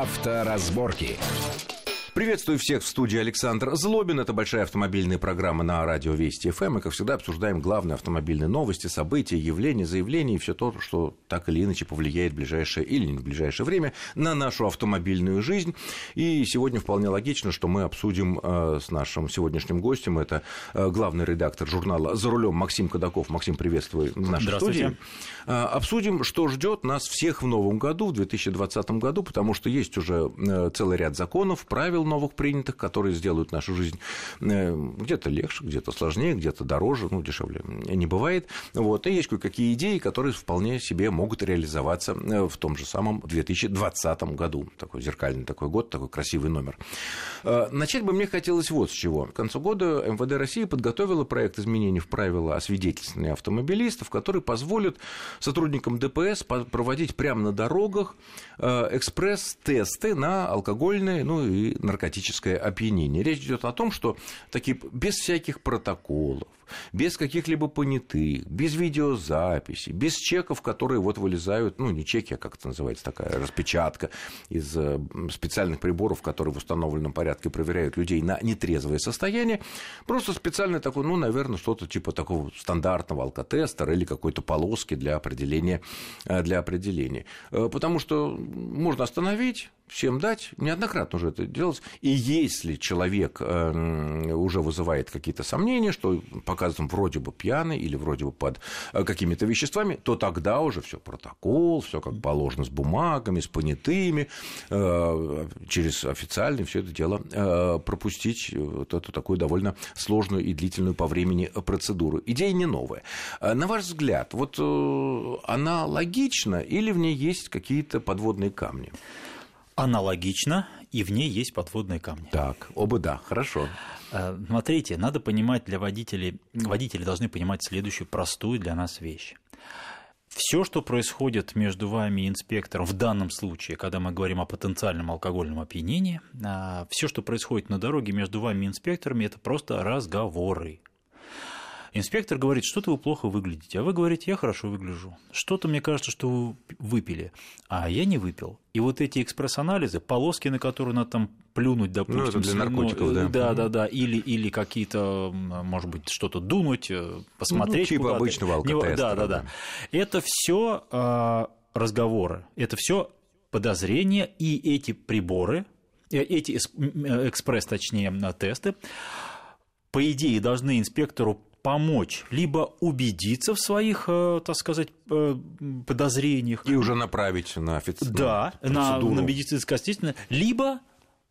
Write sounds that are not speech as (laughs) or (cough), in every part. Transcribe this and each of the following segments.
Авторазборки. Приветствую всех в студии Александр Злобин. Это большая автомобильная программа на радио Вести ФМ. Мы, как всегда, обсуждаем главные автомобильные новости, события, явления, заявления и все то, что так или иначе повлияет в ближайшее или не в ближайшее время на нашу автомобильную жизнь. И сегодня вполне логично, что мы обсудим э, с нашим сегодняшним гостем. Это э, главный редактор журнала «За рулем» Максим Кадаков. Максим, приветствую в нашей студии. Э, обсудим, что ждет нас всех в новом году, в 2020 году, потому что есть уже целый ряд законов, правил, новых принятых, которые сделают нашу жизнь э, где-то легче, где-то сложнее, где-то дороже, ну, дешевле не бывает. Вот. И есть кое-какие идеи, которые вполне себе могут реализоваться э, в том же самом 2020 году. Такой зеркальный такой год, такой красивый номер. Э, начать бы мне хотелось вот с чего. К концу года МВД России подготовила проект изменений в правила освидетельствования автомобилистов, который позволит сотрудникам ДПС проводить прямо на дорогах экспресс-тесты на алкогольные, ну и наркотические наркотическое опьянение. Речь идет о том, что такие без всяких протоколов, без каких-либо понятых, без видеозаписи, без чеков, которые вот вылезают, ну, не чеки, а как это называется, такая распечатка из э, специальных приборов, которые в установленном порядке проверяют людей на нетрезвое состояние, просто специальный такой, ну, наверное, что-то типа такого стандартного алкотестера или какой-то полоски для определения, э, для определения. Э, потому что можно остановить, всем дать, неоднократно уже это делалось, и если человек уже вызывает какие-то сомнения, что по показан вроде бы пьяный или вроде бы под э, какими-то веществами, то тогда уже все протокол, все как положено с бумагами, с понятыми, э, через официальный все это дело э, пропустить вот эту такую довольно сложную и длительную по времени процедуру. Идея не новая. На ваш взгляд, вот она логична или в ней есть какие-то подводные камни? Аналогично, и в ней есть подводные камни. Так, оба да, хорошо. Э, смотрите, надо понимать для водителей, водители должны понимать следующую простую для нас вещь. Все, что происходит между вами и инспектором, в данном случае, когда мы говорим о потенциальном алкогольном опьянении, э, все, что происходит на дороге между вами и инспекторами, это просто разговоры. Инспектор говорит, что-то вы плохо выглядите, а вы говорите, я хорошо выгляжу. Что-то мне кажется, что вы выпили, а я не выпил. И вот эти экспресс-анализы, полоски, на которые надо там плюнуть, допустим. Ну, это для наркотиков, да. Да, да, да. Или, или какие-то, может быть, что-то дунуть, э, посмотреть. Ну, типа обычного алкотестера. Да, да, да. Это все а, разговоры, это все подозрения, и эти приборы, э, эти э, экспресс, точнее, тесты, по идее, должны инспектору помочь, либо убедиться в своих, э, так сказать, э, подозрениях. И уже направить на официальную Да, на, на медицинское либо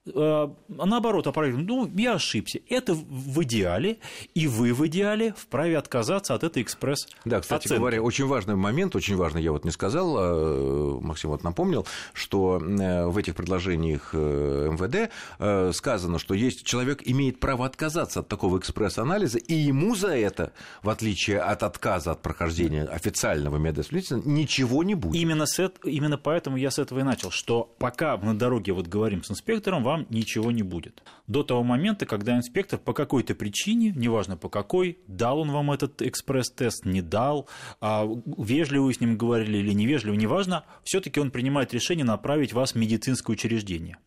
наоборот, опровергнуть, ну, я ошибся. Это в идеале, и вы в идеале вправе отказаться от этой экспресс Да, кстати оценки. говоря, очень важный момент, очень важный, я вот не сказал, а, Максим вот напомнил, что э, в этих предложениях э, МВД сказано, что есть человек имеет право отказаться от такого экспресс-анализа, и ему за это, в отличие от отказа от прохождения официального медосвидетельства, ничего не будет. Именно, с, именно поэтому я с этого и начал, что пока на дороге вот говорим с инспектором, вам вам ничего не будет. До того момента, когда инспектор по какой-то причине, неважно по какой, дал он вам этот экспресс-тест, не дал, а вежливо вы с ним говорили или невежливо, неважно, все-таки он принимает решение направить вас в медицинское учреждение.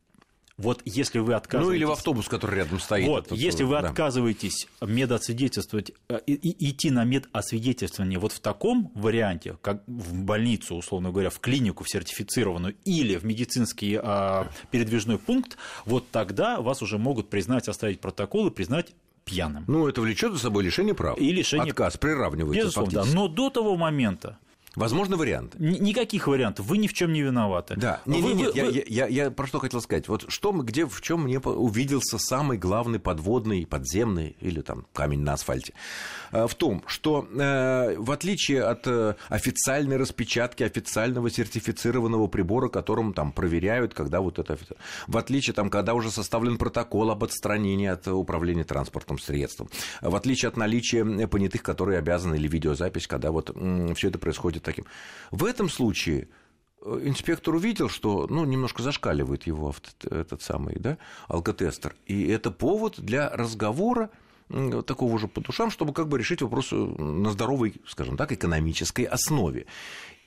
Вот если вы отказываетесь... Ну или в автобус, который рядом стоит. Вот, этот, если вы да. отказываетесь медосвидетельствовать, э, идти на медосвидетельствование вот в таком варианте, как в больницу, условно говоря, в клинику в сертифицированную или в медицинский а, передвижной пункт, вот тогда вас уже могут признать, оставить протокол и признать пьяным. Ну, это влечет за собой лишение прав. И лишение... Отказ приравнивается Безусловно, фактически. да. Но до того момента, Возможно, вариант. Никаких вариантов. Вы ни в чем не виноваты. Да. Не, вы, не, нет, вы, я. Я, я, про что хотел сказать. Вот что где, в чем мне увиделся самый главный подводный, подземный или там камень на асфальте. Э, в том, что э, в отличие от э, официальной распечатки, официального сертифицированного прибора, которым там проверяют, когда вот это... В отличие, там, когда уже составлен протокол об отстранении от управления транспортным средством, в отличие от наличия понятых, которые обязаны, или видеозапись, когда вот все это происходит таким. В этом случае э, инспектор увидел, что ну, немножко зашкаливает его этот самый да, алкотестер. И это повод для разговора такого же по душам, чтобы как бы решить вопрос на здоровой, скажем так, экономической основе.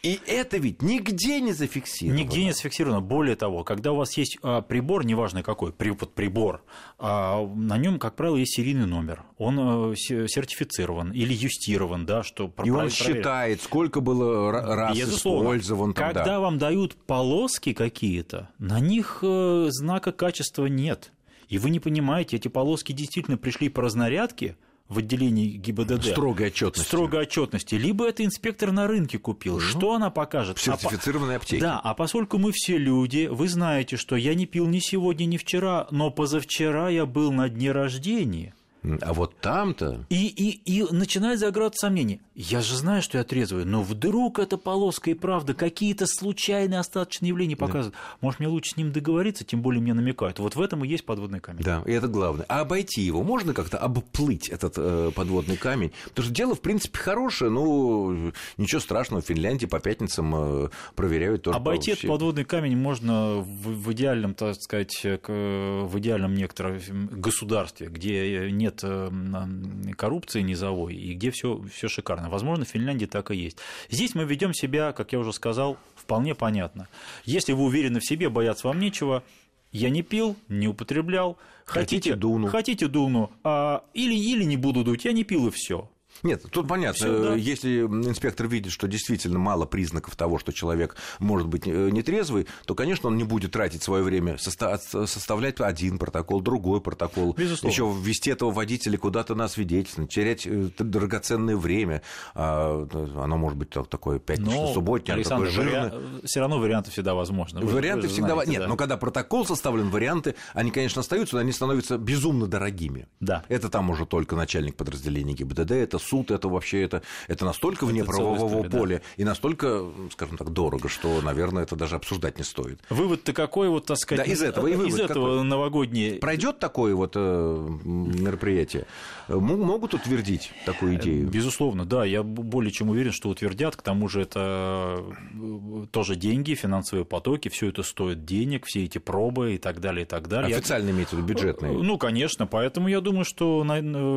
И это ведь нигде не зафиксировано. Нигде не зафиксировано. Более того, когда у вас есть а, прибор, неважно какой, прибор, а, на нем, как правило, есть серийный номер. Он э, сертифицирован или юстирован, да, что И он считает, сколько было раз Безусловно. использован. Там, когда да. вам дают полоски какие-то, на них э, знака качества нет. И вы не понимаете, эти полоски действительно пришли по разнарядке – в отделении ГИБДД. Строгой отчетности. Строгой отчетности. Либо это инспектор на рынке купил. Ну, что она покажет? В сертифицированной аптеке. Да, а поскольку мы все люди, вы знаете, что я не пил ни сегодня, ни вчера, но позавчера я был на дне рождения. А вот там-то... И, и, и начинает загораться сомнение. Я же знаю, что я трезвый, но вдруг эта полоска и правда какие-то случайные остаточные явления показывают. Да. Может, мне лучше с ним договориться, тем более мне намекают. Вот в этом и есть подводный камень. Да, и это главное. А обойти его можно как-то обплыть, этот э, подводный камень? Потому что дело, в принципе, хорошее, ну, ничего страшного. В Финляндии по пятницам э, проверяют тоже. Обойти этот подводный камень можно в, в идеальном, так сказать, в идеальном некотором государстве, где нет нет э, коррупции низовой и где все, все шикарно. Возможно, в Финляндии так и есть. Здесь мы ведем себя, как я уже сказал, вполне понятно. Если вы уверены в себе, бояться вам нечего, я не пил, не употреблял. Хотите, хотите дуну. Хотите дуну. А, или, или не буду дуть, я не пил и все. Нет, тут понятно, Всё, да? если инспектор видит, что действительно мало признаков того, что человек может быть э, нетрезвый, то, конечно, он не будет тратить свое время составлять один протокол, другой протокол, еще ввести этого водителя куда-то на свидетельство, терять э, драгоценное время. А, оно может быть такое пятнично-субботнее, такое жирное. Вариа... Все равно варианты всегда возможны. Вы, варианты вы всегда... Знаете, Нет, да. но когда протокол составлен, варианты, они, конечно, остаются, но они становятся безумно дорогими. Да. Это там уже только начальник подразделения ГИБДД, это суд, это вообще это, это настолько вне это правового история, поля да. и настолько, скажем так, дорого, что, наверное, это даже обсуждать не стоит. Вывод-то какой, вот, так сказать, да, из этого, и из этого какой? новогодний... Пройдет такое вот э, мероприятие? Могут утвердить такую идею? Безусловно, да, я более чем уверен, что утвердят, к тому же это э, тоже деньги, финансовые потоки, все это стоит денег, все эти пробы и так далее, и так далее. Официально я... имеется в виду бюджетные? Ну, конечно, поэтому я думаю, что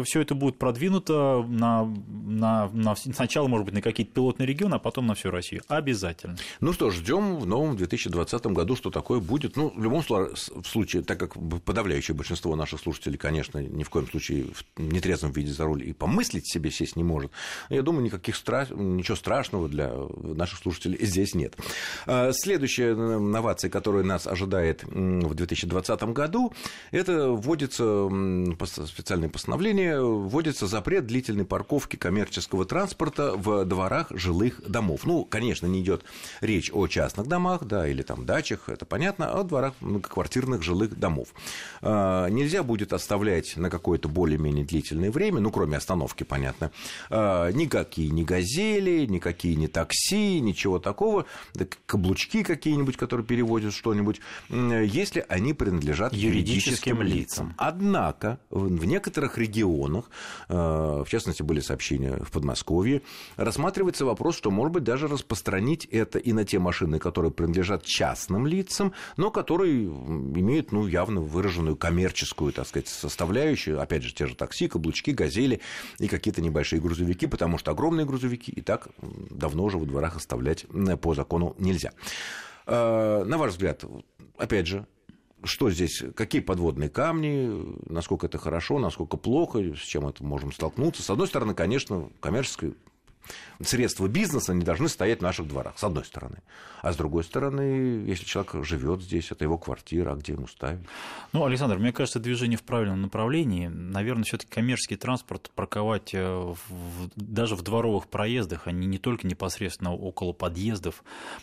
все это будет продвинуто на на, на, сначала, может быть, на какие-то пилотные регионы, а потом на всю Россию. Обязательно. Ну что ждем в новом 2020 году, что такое будет. Ну, в любом случае, так как подавляющее большинство наших слушателей, конечно, ни в коем случае в нетрезвом виде за руль и помыслить себе сесть не может, я думаю, никаких стра... ничего страшного для наших слушателей здесь нет. А, следующая новация, которая нас ожидает в 2020 году, это вводится специальное постановление, вводится запрет длительной парковки парковки коммерческого транспорта в дворах жилых домов. Ну, конечно, не идет речь о частных домах, да, или там дачах, это понятно, а о дворах многоквартирных жилых домов. А, нельзя будет оставлять на какое-то более-менее длительное время, ну, кроме остановки, понятно, а, никакие не газели, никакие не такси, ничего такого, каблучки какие-нибудь, которые перевозят что-нибудь, если они принадлежат юридическим, юридическим лицам. Однако в некоторых регионах, а, в частности, были сообщения в Подмосковье, рассматривается вопрос, что, может быть, даже распространить это и на те машины, которые принадлежат частным лицам, но которые имеют, ну, явно выраженную коммерческую, так сказать, составляющую, опять же, те же такси, каблучки, газели и какие-то небольшие грузовики, потому что огромные грузовики и так давно уже во дворах оставлять по закону нельзя. А, на ваш взгляд, опять же, что здесь, какие подводные камни, насколько это хорошо, насколько плохо, с чем это можем столкнуться. С одной стороны, конечно, коммерческое средства бизнеса не должны стоять в наших дворах, с одной стороны. А с другой стороны, если человек живет здесь, это его квартира, а где ему ставить? Ну, Александр, мне кажется, движение в правильном направлении. Наверное, все-таки коммерческий транспорт парковать э, в, даже в дворовых проездах, а не, не только непосредственно около подъездов,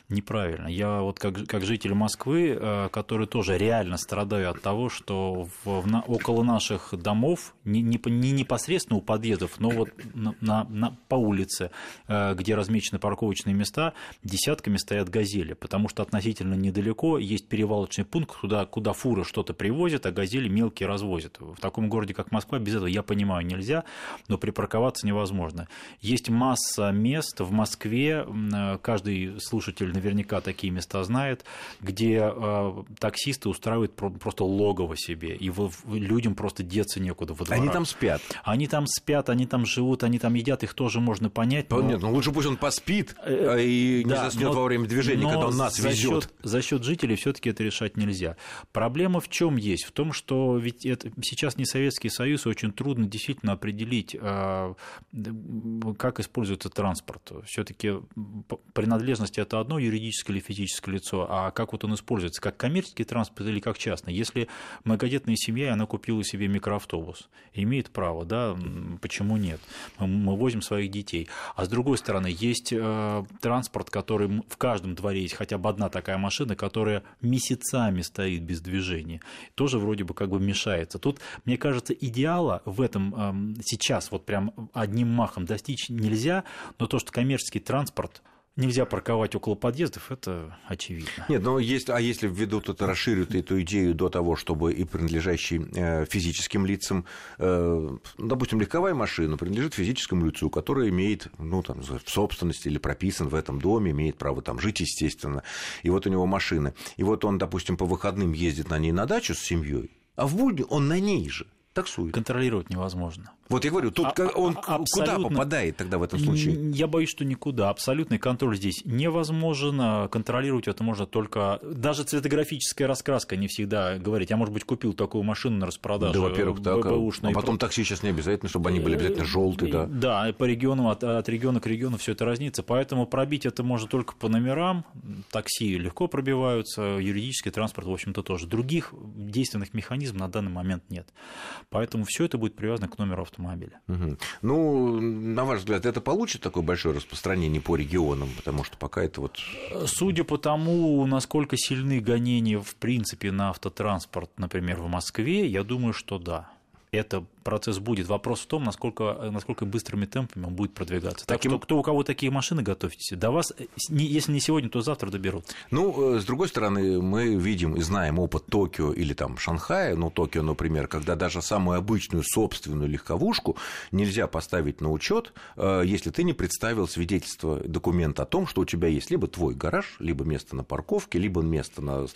неправильно. Я вот как, как житель Москвы, э, который тоже реально страдаю от того, что в, в, около наших домов, не, не, не непосредственно у подъездов, но вот на, на, на, по улице, Э, где размечены парковочные места, десятками стоят газели, потому что относительно недалеко есть перевалочный пункт, куда, куда фуры что-то привозят, а газели мелкие развозят. В таком городе, как Москва, без этого, я понимаю, нельзя, но припарковаться невозможно. Есть масса мест в Москве, э, каждый слушатель наверняка такие места знает, где э, таксисты устраивают просто логово себе, и людям просто деться некуда во дворах. Они там спят. Они там спят, они там живут, они там едят, их тоже можно понять, понять. Но... Нет, ну лучше пусть он поспит э, э, и да, не заснет но, во время движения, когда он нас везет. За счет жителей все-таки это решать нельзя. Проблема в чем есть? В том, что ведь это сейчас не Советский Союз, очень трудно действительно определить, а, как используется транспорт. Все-таки принадлежность это одно юридическое или физическое лицо, а как вот он используется, как коммерческий транспорт или как частный. Если многодетная семья, она купила себе микроавтобус, имеет право, да, почему нет? Мы возим своих детей. А с другой стороны, есть э, транспорт, который в каждом дворе есть хотя бы одна такая машина, которая месяцами стоит без движения, тоже вроде бы как бы мешается. Тут, мне кажется, идеала в этом э, сейчас вот прям одним махом достичь нельзя, но то, что коммерческий транспорт нельзя парковать около подъездов, это очевидно. Нет, но есть, а если введут это, расширят эту идею до того, чтобы и принадлежащий э, физическим лицам, э, допустим, легковая машина принадлежит физическому лицу, который имеет, ну, там, в собственности или прописан в этом доме, имеет право там жить, естественно, и вот у него машина. И вот он, допустим, по выходным ездит на ней на дачу с семьей, а в будни он на ней же таксует. Контролировать невозможно. Вот я говорю, тут а, он абсолютно... куда попадает тогда в этом случае? Я боюсь, что никуда. Абсолютный контроль здесь невозможен. Контролировать это можно только... Даже цветографическая раскраска не всегда говорить. Я, может быть, купил такую машину на распродаже. Да, во-первых, так. А потом такси сейчас не обязательно, чтобы они были обязательно желтые, да? Да, по региону, от, от региона к региону все это разнится. Поэтому пробить это можно только по номерам. Такси легко пробиваются, юридический транспорт, в общем-то, тоже. Других действенных механизмов на данный момент нет. Поэтому все это будет привязано к номеру автомобиля автомобиля. Угу. Ну, на ваш взгляд, это получит такое большое распространение по регионам, потому что пока это вот... Судя по тому, насколько сильны гонения в принципе на автотранспорт, например, в Москве, я думаю, что да это процесс будет. Вопрос в том, насколько, насколько быстрыми темпами он будет продвигаться. Так Таким... что кто у кого такие машины готовьтесь, до вас, если не сегодня, то завтра доберут. Ну, э, с другой стороны, мы видим и знаем опыт Токио или там Шанхая, ну, Токио, например, когда даже самую обычную собственную легковушку нельзя поставить на учет, э, если ты не представил свидетельство, документ о том, что у тебя есть либо твой гараж, либо место на парковке, либо место на...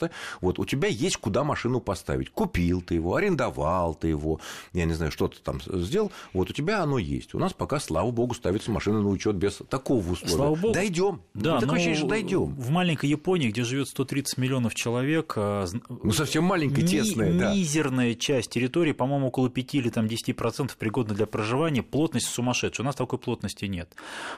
Вот у тебя есть куда машину поставить. Купил ты его, арендовал ты его, я не знаю, что ты там сделал, вот у тебя оно есть. У нас пока, слава богу, ставится машина на учет без такого условия. Слава богу. Дойдем. Да, такое ощущение, что дойдем. В маленькой Японии, где живет 130 миллионов человек, а, ну совсем маленькая, ми- тесная, да. Мизерная часть территории, по-моему, около 5 или там 10% пригодна для проживания. Плотность сумасшедшая. У нас такой плотности нет.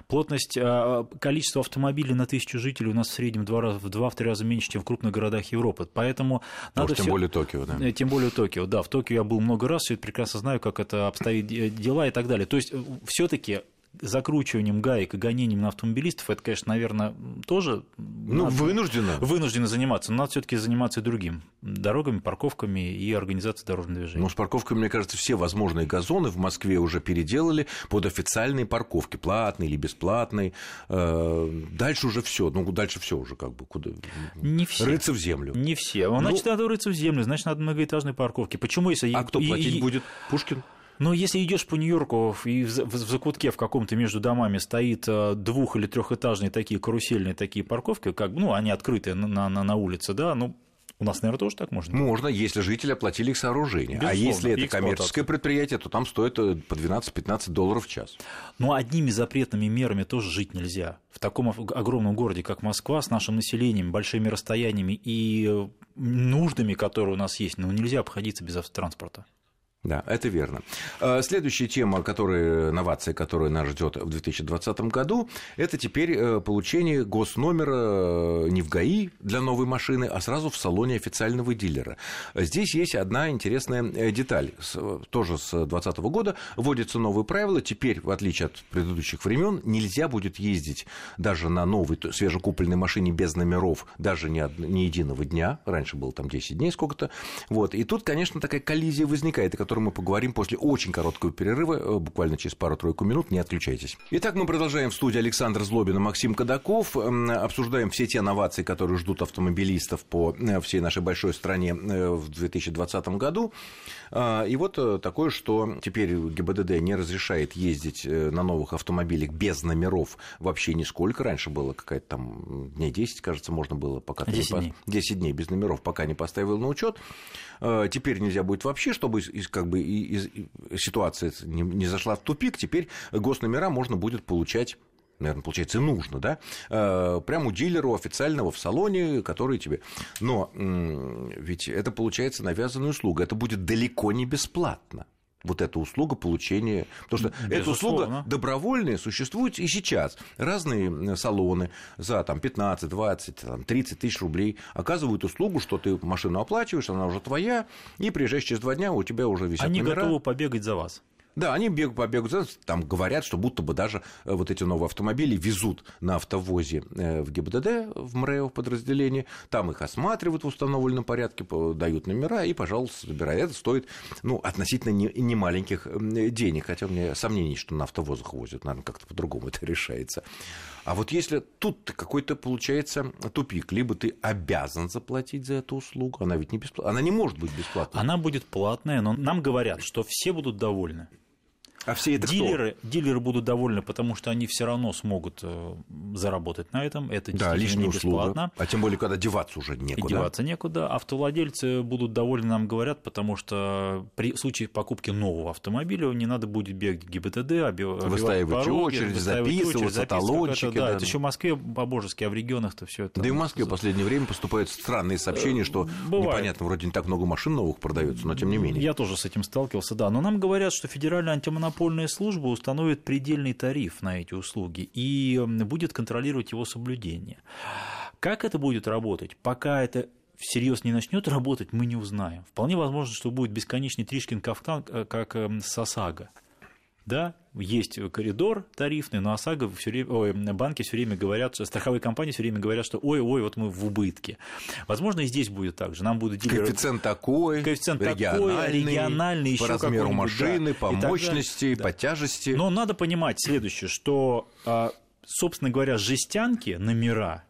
Плотность, а, количество автомобилей на тысячу жителей у нас в среднем в 2-3 раза меньше, чем в крупных городах Европы. Поэтому надо Может, тем более Токио, да. Э, тем более Токио, да. В Токио я был много раз, и прекрасно знаю, как это обстоит дела и так далее. То есть э, все-таки закручиванием гаек и гонением на автомобилистов, это, конечно, наверное, тоже ну, надо, вынуждено. вынуждены заниматься, но надо все-таки заниматься и другим дорогами, парковками и организацией дорожного движения. Ну, с парковками, мне кажется, все возможные газоны в Москве уже переделали под официальные парковки, платные или бесплатные. Э, дальше уже все, ну, дальше все уже как бы куда не все. рыться в землю. Не все. Ну, значит, надо рыться в землю, значит, надо многоэтажные парковки. Почему если... А кто платить и... будет? Пушкин? Но если идешь по Нью-Йорку и в закутке в каком-то между домами стоит э, двух- или трехэтажные такие карусельные такие парковки, как ну, они открытые на, на, на улице, да, ну, у нас, наверное, тоже так можно? Можно, если жители оплатили их сооружение. А Безусловно, а если это коммерческое предприятие, то там стоит э, по 12-15 долларов в час. Но одними запретными мерами тоже жить нельзя. В таком огромном городе, как Москва, с нашим населением, большими расстояниями и э, нуждами, которые у нас есть, ну, нельзя обходиться без автотранспорта. Да, это верно. Э, следующая тема, которая, новация, которая нас ждет в 2020 году, это теперь э, получение госномера э, не в ГАИ для новой машины, а сразу в салоне официального дилера. Здесь есть одна интересная деталь. Тоже с 2020 года вводятся новые правила. Теперь, в отличие от предыдущих времен, нельзя будет ездить даже на новой свежекупленной машине без номеров даже ни, ни единого дня. Раньше было там 10 дней сколько-то. Вот. И тут, конечно, такая коллизия возникает, котором мы поговорим после очень короткого перерыва, э, буквально через пару-тройку минут. Не отключайтесь. Итак, мы продолжаем в студии Александр Злобин и Максим Кадаков. Обсуждаем все те новации, которые ждут автомобилистов по э, всей нашей большой стране э, в 2020 году. И вот такое, что теперь ГИБДД не разрешает ездить на новых автомобилях без номеров вообще нисколько. Раньше было какая-то там дней 10, кажется, можно было, пока 10 ты не... дней. 10 дней без номеров, пока не поставил на учет. Теперь нельзя будет вообще, чтобы как бы и, и, ситуация не, не зашла в тупик, теперь госномера можно будет получать наверное, получается, нужно, да, э, прямо у дилера, официального в салоне, который тебе... Но ведь это, получается, навязанная услуга, это будет далеко не бесплатно вот эта услуга получения. Потому что Безусловно. эта услуга добровольная существует и сейчас. Разные салоны за там, 15, 20, там, 30 тысяч рублей оказывают услугу, что ты машину оплачиваешь, она уже твоя, и приезжаешь через два дня, у тебя уже висят Они номера. готовы побегать за вас. Да, они бегают, побегают, там говорят, что будто бы даже э, вот эти новые автомобили везут на автовозе э, в ГИБДД, в МРЭО, в подразделении, там их осматривают в установленном порядке, дают номера и, пожалуйста, забирают. Это стоит, ну, относительно немаленьких не денег, хотя у меня сомнений, что на автовозах возят, наверное, как-то по-другому это решается. А вот если тут какой-то получается тупик, либо ты обязан заплатить за эту услугу, она ведь не бесплатная, она не может быть бесплатной. Она будет платная, но нам говорят, что все будут довольны. А все это дилеры, кто? дилеры будут довольны, потому что они все равно смогут э, заработать на этом. Это да, действительно не бесплатно. А тем более, когда деваться уже некуда. И деваться некуда. Автовладельцы будут довольны, нам говорят, потому что при случае покупки нового автомобиля не надо будет бегать ГИБДД, выставить пороги, очередь, записываться, талончики. Да, да, это еще в Москве по-божески, а в регионах-то все это. Да и в Москве в последнее время поступают странные сообщения, что Бывает. непонятно, вроде не так много машин новых продается, но тем не менее. Я тоже с этим сталкивался, да. Но нам говорят, что Федеральная антимонопольная антимонопольная служба установит предельный тариф на эти услуги и будет контролировать его соблюдение. Как это будет работать? Пока это всерьез не начнет работать, мы не узнаем. Вполне возможно, что будет бесконечный Тришкин кафтан, э, как эм, Сасага да, есть коридор тарифный, но ОСАГО все время, ой, банки все время говорят, страховые компании все время говорят, что ой-ой, вот мы в убытке. Возможно, и здесь будет так же. Нам будут дилеры... Коэффициент такой, коэффициент региональный, такой, региональный по размеру машины, да, по мощности, да. по тяжести. Но надо понимать следующее, что, а, собственно говоря, жестянки, номера,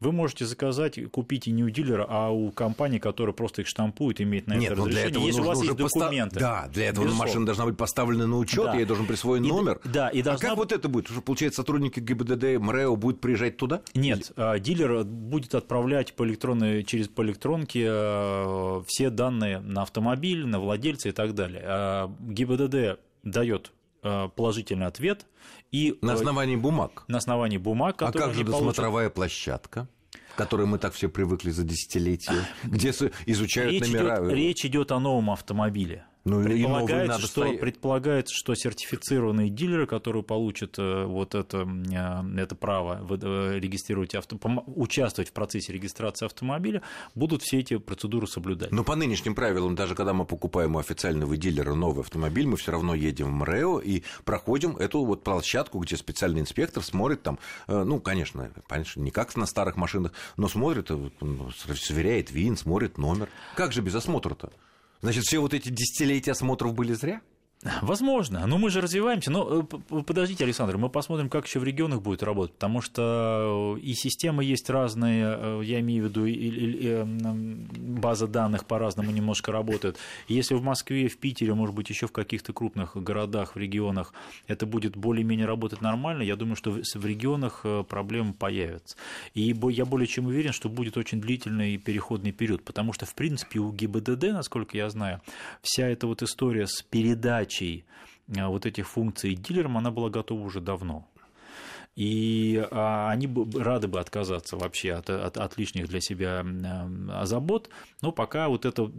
вы можете заказать, купить и не у дилера, а у компании, которая просто их штампует, имеет на Нет, это ну для этого если у вас есть документы. Да, для этого Безусловно. машина должна быть поставлена на учет, да. ей должен присвоен и, номер. Да, и должна... А как вот это будет? Уже, получается, сотрудники ГИБДД, МРЭО будут приезжать туда? Нет, Или... дилер будет отправлять по электронной, через по электронке э, все данные на автомобиль, на владельца и так далее. А ГИБДД дает положительный ответ. И на основании бумаг? На основании бумаг, А как же досмотровая получат... площадка? к которой мы так все привыкли за десятилетия, (laughs) где изучают речь номера. Идет, речь идет о новом автомобиле. Ну, предполагается, что, стоять. предполагается, что сертифицированные дилеры, которые получат э, вот это, э, это право э, регистрировать авто, участвовать в процессе регистрации автомобиля, будут все эти процедуры соблюдать. Но по нынешним правилам, даже когда мы покупаем у официального дилера новый автомобиль, мы все равно едем в МРЭО и проходим эту вот площадку, где специальный инспектор смотрит там, ну, конечно, конечно, не как на старых машинах, но смотрит, сверяет вин, смотрит номер. Как же без осмотра-то? Значит, все вот эти десятилетия осмотров были зря? Возможно, но мы же развиваемся. Но э, подождите, Александр, мы посмотрим, как еще в регионах будет работать, потому что э, и системы есть разные, э, я имею в виду, и база данных по-разному немножко работает. Если в Москве, в Питере, может быть, еще в каких-то крупных городах, в регионах это будет более-менее работать нормально, я думаю, что в регионах проблемы появятся. И я более чем уверен, что будет очень длительный переходный период, потому что, в принципе, у ГИБДД, насколько я знаю, вся эта вот история с передачей передачей э, вот этих функций дилерам, она была готова уже давно. И а, они бы рады бы отказаться вообще от, от, от лишних для себя забот, но пока вот этот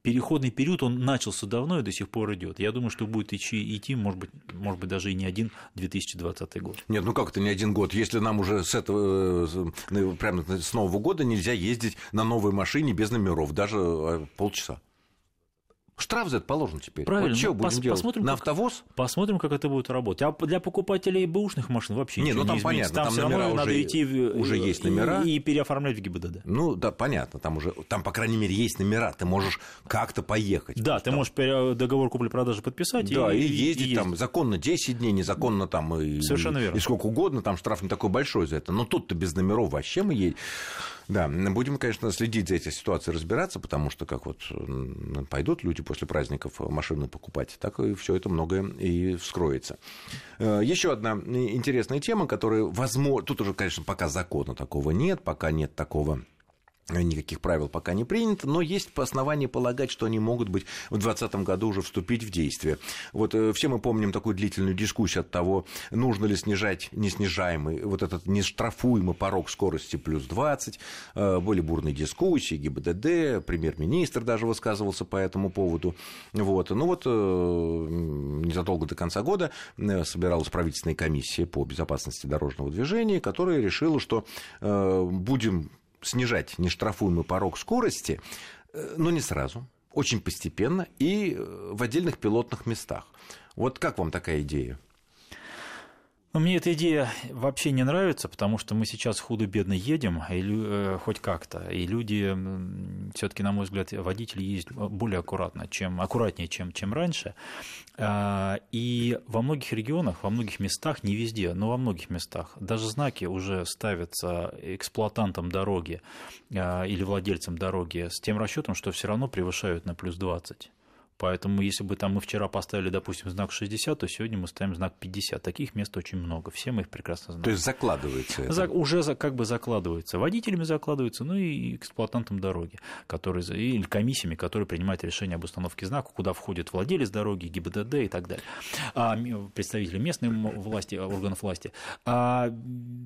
переходный период, он начался давно и до сих пор идет. Я думаю, что будет идти, идти может, быть, может быть, даже и не один 2020 год. Нет, ну как это не один год? Если нам уже с этого, прямо с Нового года нельзя ездить на новой машине без номеров, даже полчаса. Штраф за это положен теперь. Правильно. Вот что ну, будем пос- делать? Посмотрим, на как, автовоз? Посмотрим, как это будет работать. А для покупателей бэушных машин вообще не, ну там не понятно, там, там все равно уже, надо идти в, уже есть номера и, и переоформлять в ГИБДД. Ну да, понятно, там уже, там по крайней мере есть номера, ты можешь как-то поехать. Да, ты там. можешь договор купли-продажи подписать. Да, и, и, ездить и там законно 10 дней, незаконно там и, Совершенно верно. и сколько угодно, там штраф не такой большой за это. Но тут-то без номеров вообще мы едем. Да, будем, конечно, следить за этой ситуацией, разбираться, потому что как вот пойдут люди после праздников машины покупать, так и все это многое и вскроется. Э, Еще одна интересная тема, которая, возможно, тут уже, конечно, пока закона такого нет, пока нет такого Никаких правил пока не принято, но есть по основанию полагать, что они могут быть в 2020 году уже вступить в действие. Вот э, все мы помним такую длительную дискуссию от того, нужно ли снижать неснижаемый, вот этот нештрафуемый порог скорости плюс 20. Э, были бурные дискуссии, ГИБДД, премьер-министр даже высказывался по этому поводу. Вот. Ну вот э, незадолго до конца года собиралась правительственная комиссия по безопасности дорожного движения, которая решила, что будем снижать нештрафуемый порог скорости, э, но не сразу, очень постепенно и э, в отдельных пилотных местах. Вот как вам такая идея? Но мне эта идея вообще не нравится, потому что мы сейчас худо-бедно едем, и, э, хоть как-то, и люди, все-таки, на мой взгляд, водители ездят более аккуратно, чем, аккуратнее, чем, чем раньше. А, и во многих регионах, во многих местах, не везде, но во многих местах, даже знаки уже ставятся эксплуатантам дороги а, или владельцам дороги с тем расчетом, что все равно превышают на плюс 20. Поэтому, если бы там мы вчера поставили, допустим, знак 60, то сегодня мы ставим знак 50. Таких мест очень много. Все мы их прекрасно знаем. То есть закладывается это? За, уже за, как бы закладывается. Водителями закладывается, ну и эксплуатантом дороги, которые, или комиссиями, которые принимают решение об установке знака, куда входит владелец дороги, ГИБДД и так далее. А, представители местной власти, органов власти. А,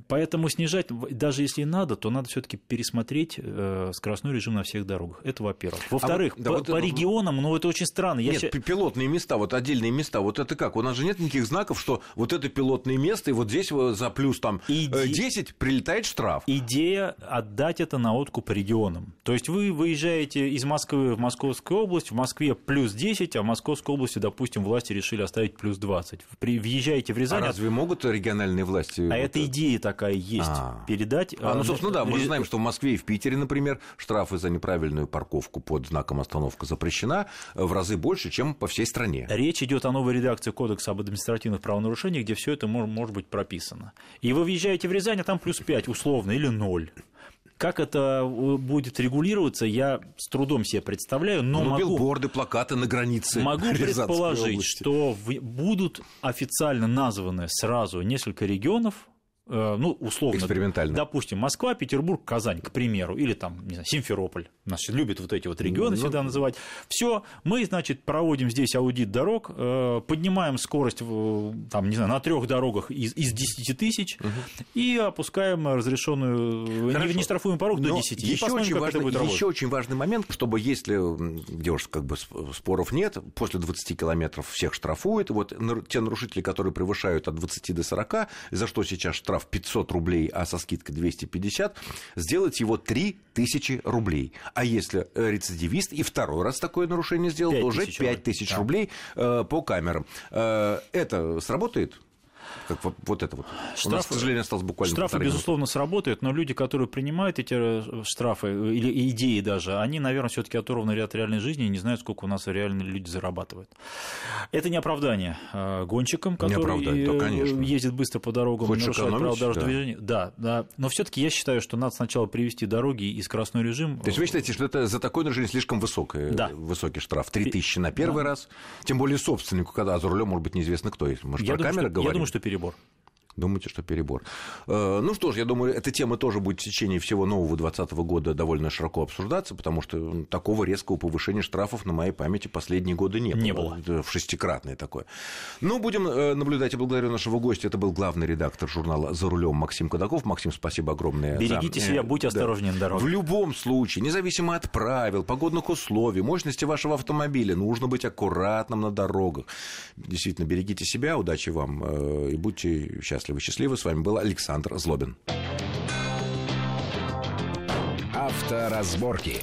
поэтому снижать, даже если надо, то надо все-таки пересмотреть э, скоростной режим на всех дорогах. Это во-первых. Во-вторых, а, да, по, вот по регионам, ну это очень странно страны. Нет, я... пилотные места, вот отдельные места, вот это как? У нас же нет никаких знаков, что вот это пилотное место, и вот здесь за плюс там Иде... 10 прилетает штраф. Идея отдать это на откуп регионам. То есть вы выезжаете из Москвы в Московскую область, в Москве плюс 10, а в Московской области, допустим, власти решили оставить плюс 20. При... Въезжаете в Рязань... А разве могут региональные власти... А вот это идея такая есть. А, передать... а ну, собственно, да, мы же знаем, что в Москве и в Питере, например, штрафы за неправильную парковку под знаком «Остановка запрещена» в разы разы больше, чем по всей стране. Речь идет о новой редакции Кодекса об административных правонарушениях, где все это может, может быть прописано. И вы въезжаете в Рязань, а там плюс 5 условно или 0. Как это э, будет регулироваться, я с трудом себе представляю, но ну, могу... билборды, плакаты на границе Могу предположить, области. что будут официально названы сразу несколько регионов, ну, условно, экспериментально. допустим, Москва, Петербург, Казань, к примеру, или там, не знаю, Симферополь, нас любят вот эти вот регионы ну, всегда называть. Все, мы, значит, проводим здесь аудит дорог, э, поднимаем скорость, там, не знаю, на трех дорогах из, из 10 тысяч угу. и опускаем разрешенную, Хорошо. не штрафуем порог до 10. Еще, очень важный, еще очень важный момент, чтобы если, где уж как бы споров нет, после 20 километров всех штрафуют, вот те нарушители, которые превышают от 20 до 40, за что сейчас штраф штраф 500 рублей, а со скидкой 250, сделать его 3000 рублей. А если э, рецидивист и второй раз такое нарушение сделал, то уже 5000 да. рублей э, по камерам. Э, это сработает? Как вот, вот это вот. Штрафы, У нас, к сожалению, осталось буквально Штрафы, безусловно, минуты. сработают, но люди, которые принимают эти э, штрафы э, или идеи даже, они, наверное, все таки оторваны от реальной жизни и не знают, сколько у нас реально люди зарабатывают. Это не оправдание э, гонщикам, которые да, ездят быстро по дорогам, Хочешь нарушают право дорожного да. движения. Да, да. Но все таки я считаю, что надо сначала привести дороги и скоростной режим. То есть вы считаете, что это за такое нарушение слишком высокое, да. высокий штраф? 3000 на первый да. раз? Тем более собственнику, когда за рулем может быть неизвестно кто. Может, я про думаю, камеры что, говорим? Я думаю, что перебор. Думаете, что перебор? Э, ну что ж, я думаю, эта тема тоже будет в течение всего нового 2020 года довольно широко обсуждаться, потому что такого резкого повышения штрафов на моей памяти последние годы не было. Не было. В шестикратное такое. Ну, будем э, наблюдать и благодарю нашего гостя. Это был главный редактор журнала «За рулем» Максим Кадаков. Максим, спасибо огромное. Берегите за... себя, будьте осторожнее да. на дороге. В любом случае, независимо от правил, погодных условий, мощности вашего автомобиля, нужно быть аккуратным на дорогах. Действительно, берегите себя, удачи вам э, и будьте счастливы счастливы, счастливы. С вами был Александр Злобин. Авторазборки.